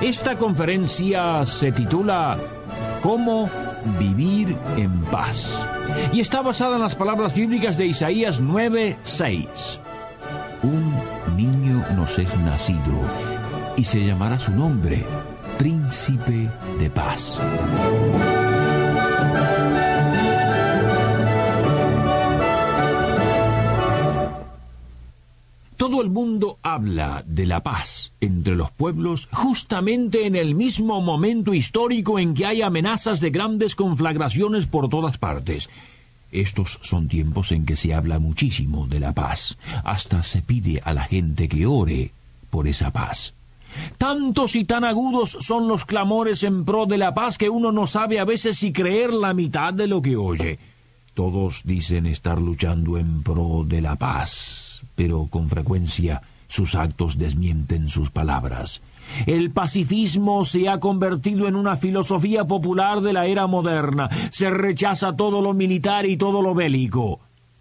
Esta conferencia se titula ¿Cómo vivir en paz? Y está basada en las palabras bíblicas de Isaías 9:6. Un niño nos es nacido y se llamará su nombre Príncipe de Paz. Todo el mundo habla de la paz entre los pueblos justamente en el mismo momento histórico en que hay amenazas de grandes conflagraciones por todas partes. Estos son tiempos en que se habla muchísimo de la paz. Hasta se pide a la gente que ore por esa paz. Tantos y tan agudos son los clamores en pro de la paz que uno no sabe a veces si creer la mitad de lo que oye. Todos dicen estar luchando en pro de la paz pero con frecuencia sus actos desmienten sus palabras. El pacifismo se ha convertido en una filosofía popular de la era moderna. Se rechaza todo lo militar y todo lo bélico.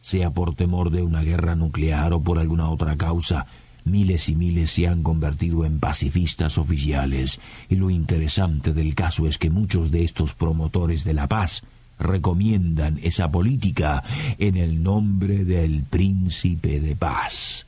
Sea por temor de una guerra nuclear o por alguna otra causa, miles y miles se han convertido en pacifistas oficiales. Y lo interesante del caso es que muchos de estos promotores de la paz recomiendan esa política en el nombre del príncipe de paz.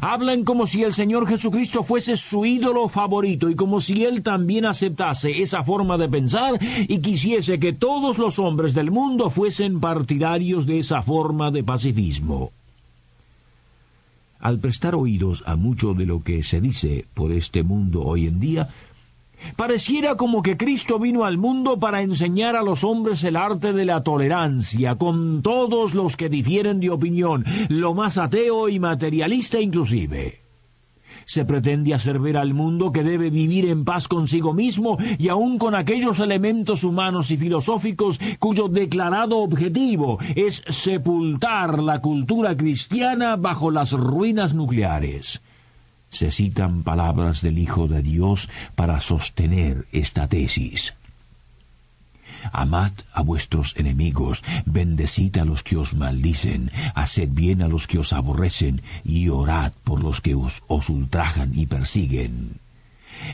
Hablan como si el Señor Jesucristo fuese su ídolo favorito y como si Él también aceptase esa forma de pensar y quisiese que todos los hombres del mundo fuesen partidarios de esa forma de pacifismo. Al prestar oídos a mucho de lo que se dice por este mundo hoy en día, Pareciera como que Cristo vino al mundo para enseñar a los hombres el arte de la tolerancia con todos los que difieren de opinión, lo más ateo y materialista inclusive. Se pretende hacer ver al mundo que debe vivir en paz consigo mismo y aun con aquellos elementos humanos y filosóficos cuyo declarado objetivo es sepultar la cultura cristiana bajo las ruinas nucleares se citan palabras del Hijo de Dios para sostener esta tesis. Amad a vuestros enemigos, bendecid a los que os maldicen, haced bien a los que os aborrecen, y orad por los que os, os ultrajan y persiguen.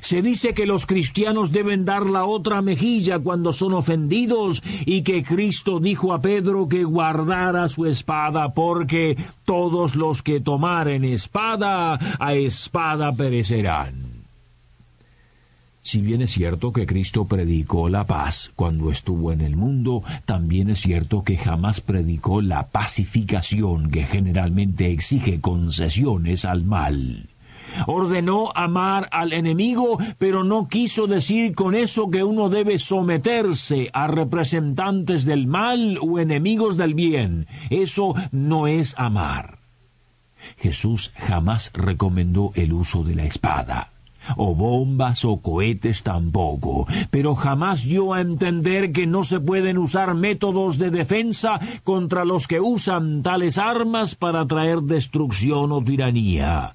Se dice que los cristianos deben dar la otra mejilla cuando son ofendidos y que Cristo dijo a Pedro que guardara su espada porque todos los que tomaren espada a espada perecerán. Si bien es cierto que Cristo predicó la paz cuando estuvo en el mundo, también es cierto que jamás predicó la pacificación que generalmente exige concesiones al mal. Ordenó amar al enemigo, pero no quiso decir con eso que uno debe someterse a representantes del mal o enemigos del bien. Eso no es amar. Jesús jamás recomendó el uso de la espada o bombas o cohetes tampoco, pero jamás dio a entender que no se pueden usar métodos de defensa contra los que usan tales armas para traer destrucción o tiranía.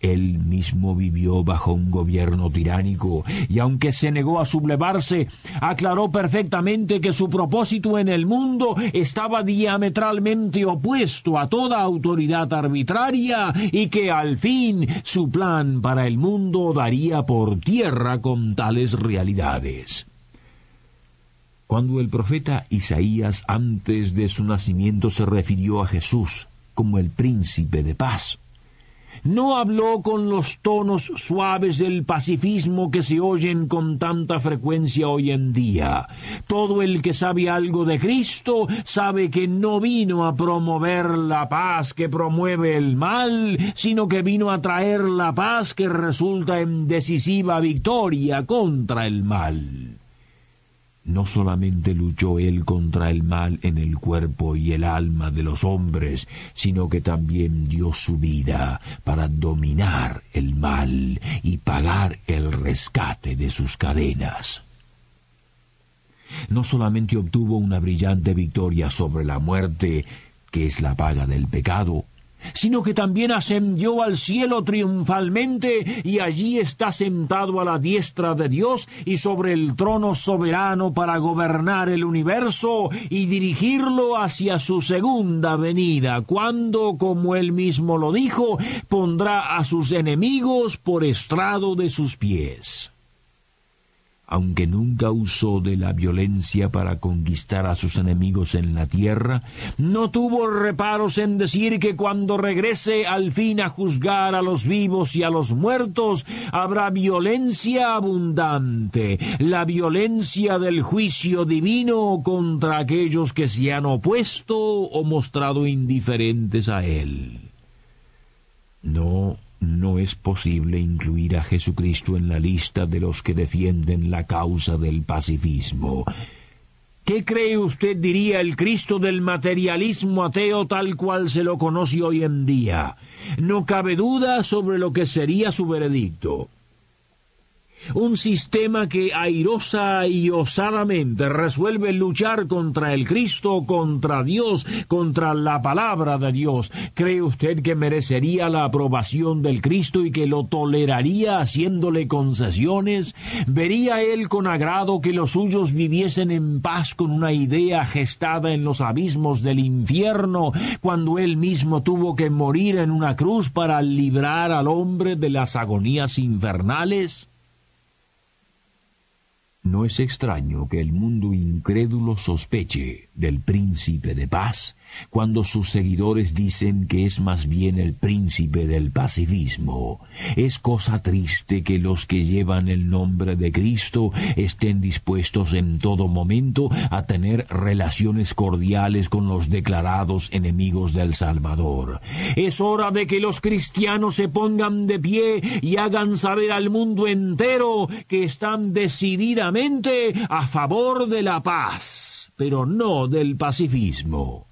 Él mismo vivió bajo un gobierno tiránico y aunque se negó a sublevarse, aclaró perfectamente que su propósito en el mundo estaba diametralmente opuesto a toda autoridad arbitraria y que al fin su plan para el mundo daría por tierra con tales realidades. Cuando el profeta Isaías antes de su nacimiento se refirió a Jesús como el príncipe de paz, no habló con los tonos suaves del pacifismo que se oyen con tanta frecuencia hoy en día. Todo el que sabe algo de Cristo sabe que no vino a promover la paz que promueve el mal, sino que vino a traer la paz que resulta en decisiva victoria contra el mal. No solamente luchó él contra el mal en el cuerpo y el alma de los hombres, sino que también dio su vida para dominar el mal y pagar el rescate de sus cadenas. No solamente obtuvo una brillante victoria sobre la muerte, que es la paga del pecado, sino que también ascendió al cielo triunfalmente y allí está sentado a la diestra de Dios y sobre el trono soberano para gobernar el universo y dirigirlo hacia su segunda venida, cuando, como él mismo lo dijo, pondrá a sus enemigos por estrado de sus pies aunque nunca usó de la violencia para conquistar a sus enemigos en la tierra, no tuvo reparos en decir que cuando regrese al fin a juzgar a los vivos y a los muertos, habrá violencia abundante, la violencia del juicio divino contra aquellos que se han opuesto o mostrado indiferentes a él. No no es posible incluir a Jesucristo en la lista de los que defienden la causa del pacifismo. ¿Qué cree usted diría el Cristo del materialismo ateo tal cual se lo conoce hoy en día? No cabe duda sobre lo que sería su veredicto. Un sistema que airosa y osadamente resuelve luchar contra el Cristo, contra Dios, contra la palabra de Dios. ¿Cree usted que merecería la aprobación del Cristo y que lo toleraría haciéndole concesiones? ¿Vería él con agrado que los suyos viviesen en paz con una idea gestada en los abismos del infierno, cuando él mismo tuvo que morir en una cruz para librar al hombre de las agonías infernales? No es extraño que el mundo incrédulo sospeche del príncipe de paz cuando sus seguidores dicen que es más bien el príncipe del pacifismo. Es cosa triste que los que llevan el nombre de Cristo estén dispuestos en todo momento a tener relaciones cordiales con los declarados enemigos del Salvador. Es hora de que los cristianos se pongan de pie y hagan saber al mundo entero que están decididamente a favor de la paz, pero no del pacifismo.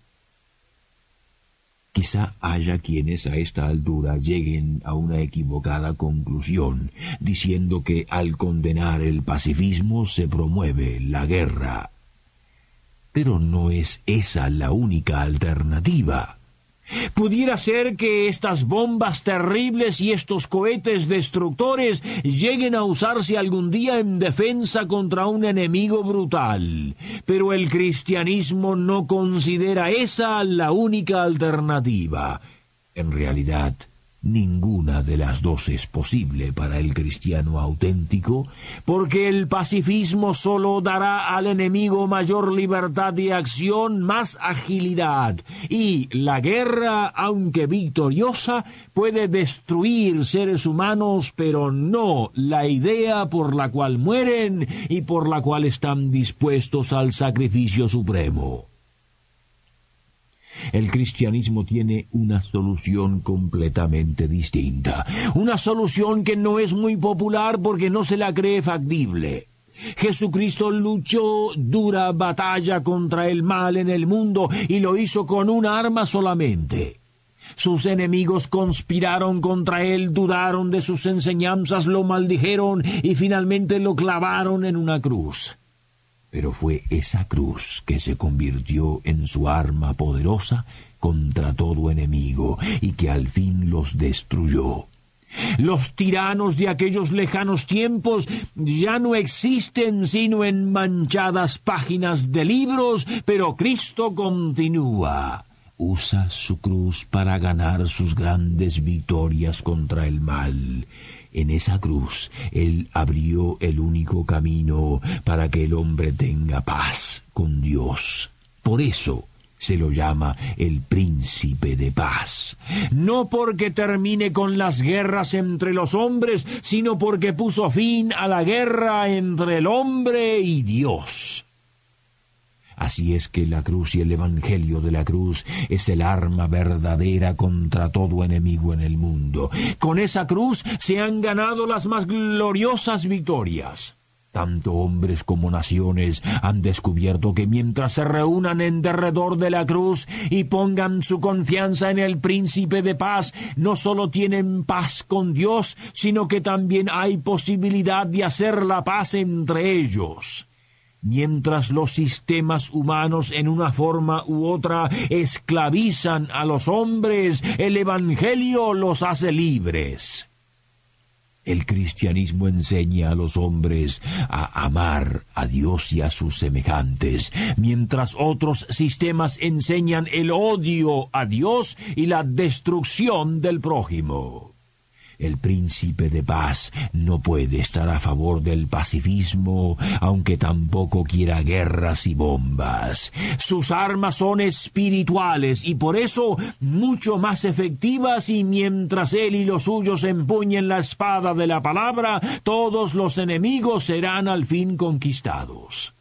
Quizá haya quienes a esta altura lleguen a una equivocada conclusión, diciendo que al condenar el pacifismo se promueve la guerra. Pero no es esa la única alternativa. Pudiera ser que estas bombas terribles y estos cohetes destructores lleguen a usarse algún día en defensa contra un enemigo brutal, pero el cristianismo no considera esa la única alternativa. En realidad, Ninguna de las dos es posible para el cristiano auténtico, porque el pacifismo solo dará al enemigo mayor libertad de acción, más agilidad, y la guerra, aunque victoriosa, puede destruir seres humanos, pero no la idea por la cual mueren y por la cual están dispuestos al sacrificio supremo. El cristianismo tiene una solución completamente distinta, una solución que no es muy popular porque no se la cree factible. Jesucristo luchó dura batalla contra el mal en el mundo y lo hizo con una arma solamente. Sus enemigos conspiraron contra él, dudaron de sus enseñanzas, lo maldijeron y finalmente lo clavaron en una cruz. Pero fue esa cruz que se convirtió en su arma poderosa contra todo enemigo y que al fin los destruyó. Los tiranos de aquellos lejanos tiempos ya no existen sino en manchadas páginas de libros, pero Cristo continúa. Usa su cruz para ganar sus grandes victorias contra el mal. En esa cruz Él abrió el único camino para que el hombre tenga paz con Dios. Por eso se lo llama el príncipe de paz. No porque termine con las guerras entre los hombres, sino porque puso fin a la guerra entre el hombre y Dios. Así es que la cruz y el Evangelio de la cruz es el arma verdadera contra todo enemigo en el mundo. Con esa cruz se han ganado las más gloriosas victorias. Tanto hombres como naciones han descubierto que mientras se reúnan en derredor de la cruz y pongan su confianza en el príncipe de paz, no solo tienen paz con Dios, sino que también hay posibilidad de hacer la paz entre ellos. Mientras los sistemas humanos en una forma u otra esclavizan a los hombres, el Evangelio los hace libres. El cristianismo enseña a los hombres a amar a Dios y a sus semejantes, mientras otros sistemas enseñan el odio a Dios y la destrucción del prójimo. El príncipe de paz no puede estar a favor del pacifismo, aunque tampoco quiera guerras y bombas. Sus armas son espirituales y por eso mucho más efectivas y mientras él y los suyos empuñen la espada de la palabra, todos los enemigos serán al fin conquistados.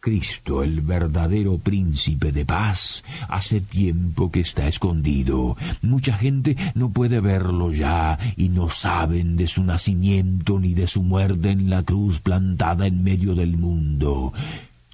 Cristo, el verdadero príncipe de paz, hace tiempo que está escondido. Mucha gente no puede verlo ya y no saben de su nacimiento ni de su muerte en la cruz plantada en medio del mundo.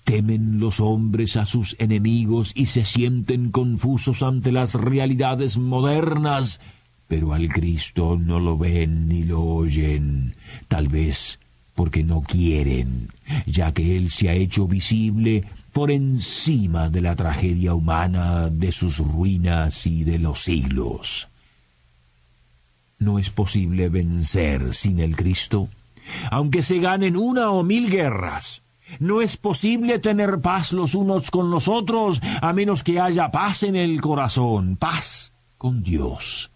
Temen los hombres a sus enemigos y se sienten confusos ante las realidades modernas, pero al Cristo no lo ven ni lo oyen. Tal vez porque no quieren, ya que Él se ha hecho visible por encima de la tragedia humana, de sus ruinas y de los siglos. No es posible vencer sin el Cristo, aunque se ganen una o mil guerras. No es posible tener paz los unos con los otros a menos que haya paz en el corazón, paz con Dios.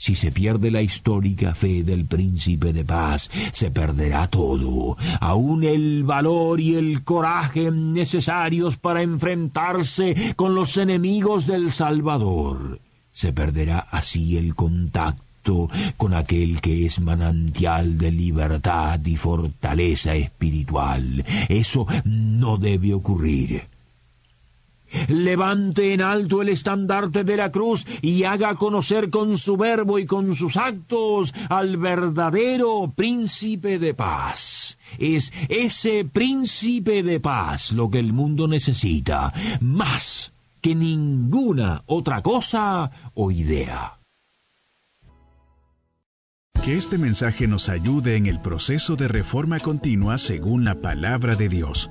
Si se pierde la histórica fe del príncipe de paz, se perderá todo, aun el valor y el coraje necesarios para enfrentarse con los enemigos del Salvador. Se perderá así el contacto con aquel que es manantial de libertad y fortaleza espiritual. Eso no debe ocurrir. Levante en alto el estandarte de la cruz y haga conocer con su verbo y con sus actos al verdadero príncipe de paz. Es ese príncipe de paz lo que el mundo necesita, más que ninguna otra cosa o idea. Que este mensaje nos ayude en el proceso de reforma continua según la palabra de Dios.